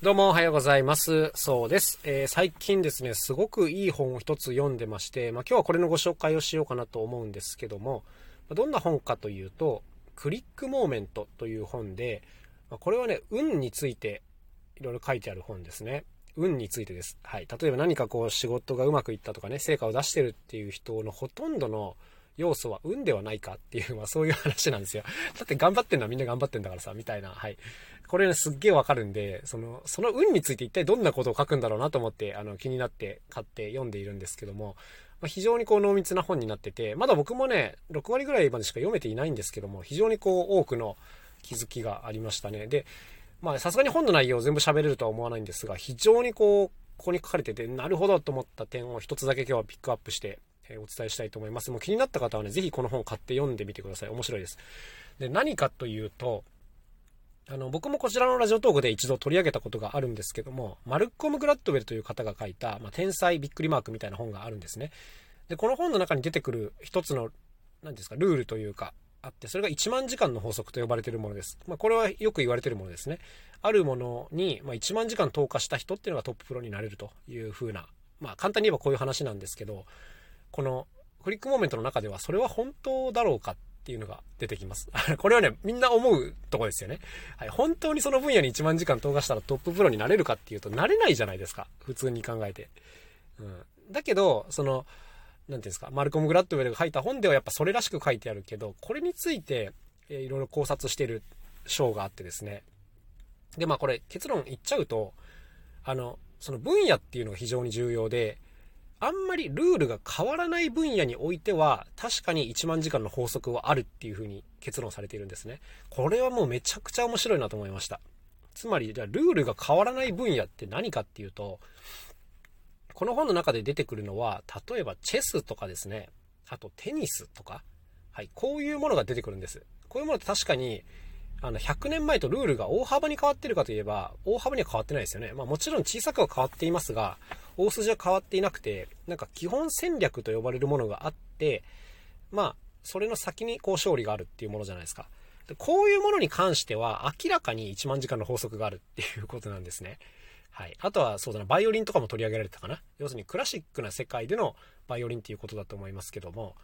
どうもおはようございます。そうです。えー、最近ですね、すごくいい本を一つ読んでまして、まあ、今日はこれのご紹介をしようかなと思うんですけども、どんな本かというと、クリックモーメントという本で、まあ、これはね、運についていろいろ書いてある本ですね。運についてです。はい。例えば何かこう仕事がうまくいったとかね、成果を出してるっていう人のほとんどの要素は運ではないかっていう、まあそういう話なんですよ。だって頑張ってんのはみんな頑張ってんだからさ、みたいな。はい。これね、すっげえわかるんで、その、その運について一体どんなことを書くんだろうなと思って、あの、気になって買って読んでいるんですけども、まあ、非常にこう濃密な本になってて、まだ僕もね、6割ぐらいまでしか読めていないんですけども、非常にこう多くの気づきがありましたね。で、まあさすがに本の内容を全部喋れるとは思わないんですが、非常にこう、ここに書かれてて、なるほどと思った点を一つだけ今日はピックアップしてえお伝えしたいと思います。もう気になった方はね、ぜひこの本を買って読んでみてください。面白いです。で、何かというと、あの、僕もこちらのラジオトークで一度取り上げたことがあるんですけども、マルコム・グラッドウェルという方が書いた、まあ、天才びっくりマークみたいな本があるんですね。で、この本の中に出てくる一つの、何ですか、ルールというか、あって、それが1万時間の法則と呼ばれているものです。まあ、これはよく言われているものですね。あるものに、まあ、1万時間投下した人っていうのがトッププロになれるという風な、まあ、簡単に言えばこういう話なんですけど、このクリックモーメントの中ではそれは本当だろうかっていうのが出てきます。これはね、みんな思うとこですよね。はい。本当にその分野に1万時間投下したらトッププロになれるかっていうと、なれないじゃないですか。普通に考えて。うん。だけど、その、なんていうんですか、マルコム・グラッドウェルが書いた本ではやっぱそれらしく書いてあるけど、これについて、えー、いろいろ考察してる章があってですね。で、まあこれ結論言っちゃうと、あの、その分野っていうのが非常に重要で、あんまりルールが変わらない分野においては、確かに1万時間の法則はあるっていう風に結論されているんですね。これはもうめちゃくちゃ面白いなと思いました。つまり、じゃあルールが変わらない分野って何かっていうと、この本の中で出てくるのは、例えばチェスとかですね、あとテニスとか、はい、こういうものが出てくるんです。こういうものって確かに、あの、100年前とルールが大幅に変わってるかといえば、大幅には変わってないですよね。まあもちろん小さくは変わっていますが、大筋は変わっていなくて、なんか基本戦略と呼ばれるものがあって、まあ、それの先にこう勝利があるっていうものじゃないですか。でこういうものに関しては明らかに1万時間の法則があるっていうことなんですね。はい。あとはそうだな、バイオリンとかも取り上げられたかな。要するにクラシックな世界でのバイオリンっていうことだと思いますけども、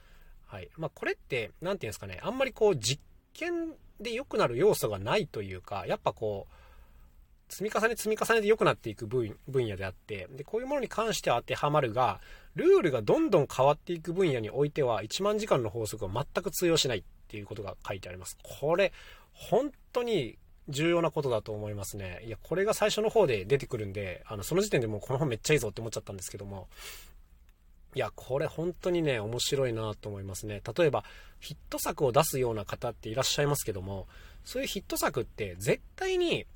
はい。まあこれって、何て言うんですかね、あんまりこう実験で良くなる要素がないというか、やっぱこう、積み重ね積み重ねで良くなっていく分野であって、で、こういうものに関しては当てはまるが、ルールがどんどん変わっていく分野においては、1万時間の法則は全く通用しないっていうことが書いてあります。これ、本当に重要なことだと思いますね。いや、これが最初の方で出てくるんで、あの、その時点でもうこの本めっちゃいいぞって思っちゃったんですけども、いや、これ本当にね、面白いなと思いますね。例えば、ヒット作を出すような方っていらっしゃいますけども、そういうヒット作って絶対に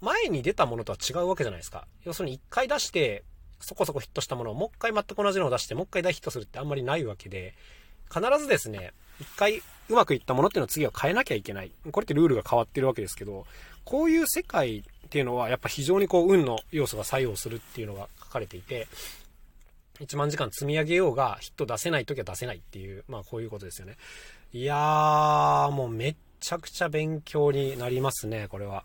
前に出たものとは違うわけじゃないですか。要するに一回出して、そこそこヒットしたものをもう一回全く同じのを出して、もう一回大ヒットするってあんまりないわけで、必ずですね、一回うまくいったものっていうのを次は変えなきゃいけない。これってルールが変わってるわけですけど、こういう世界っていうのはやっぱ非常にこう運の要素が作用するっていうのが書かれていて、1万時間積み上げようがヒット出せない時は出せないっていう、まあこういうことですよね。いやー、もうめっちゃくちゃ勉強になりますね、これは。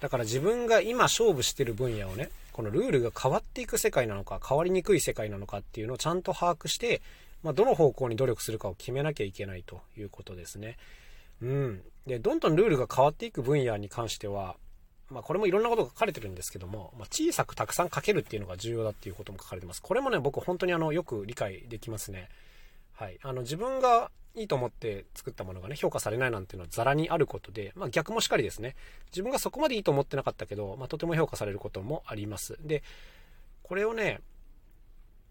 だから自分が今勝負してる分野をね、このルールが変わっていく世界なのか、変わりにくい世界なのかっていうのをちゃんと把握して、まあ、どの方向に努力するかを決めなきゃいけないということですね。うん。で、どんどんルールが変わっていく分野に関しては、まあ、これもいろんなことが書かれてるんですけども、まあ、小さくたくさん書けるっていうのが重要だっていうことも書かれてます。これもね、僕本当にあの、よく理解できますね。はい。あの、自分がいいと思って作ったものがね、評価されないなんていうのはザラにあることで、まあ逆もしかりですね。自分がそこまでいいと思ってなかったけど、まあとても評価されることもあります。で、これをね、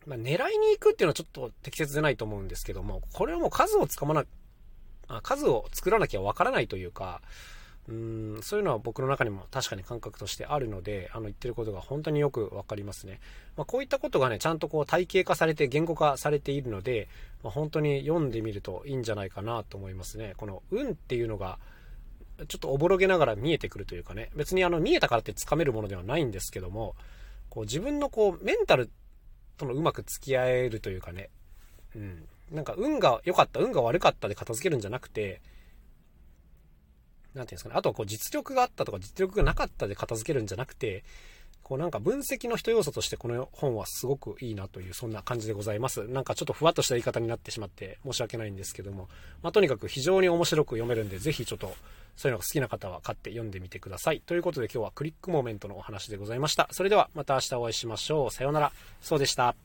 まあ、狙いに行くっていうのはちょっと適切でないと思うんですけども、これはもう数をつかまな、数を作らなきゃわからないというか、うんそういうのは僕の中にも確かに感覚としてあるので、あの言ってることが本当によくわかりますね。まあ、こういったことがね、ちゃんとこう体系化されて言語化されているので、まあ、本当に読んでみるといいんじゃないかなと思いますね。この運っていうのが、ちょっとおぼろげながら見えてくるというかね、別にあの見えたからってつかめるものではないんですけども、こう自分のこうメンタルとのうまく付き合えるというかね、うん、なんか運が良かった、運が悪かったで片付けるんじゃなくて、なんていうんですかね、あとはこう実力があったとか実力がなかったで片付けるんじゃなくて、こうなんか分析の一要素としてこの本はすごくいいなというそんな感じでございます。なんかちょっとふわっとした言い方になってしまって申し訳ないんですけども、まあ、とにかく非常に面白く読めるんで、ぜひちょっとそういうのが好きな方は買って読んでみてください。ということで今日はクリックモーメントのお話でございました。それではまた明日お会いしましょう。さようなら。そうでした。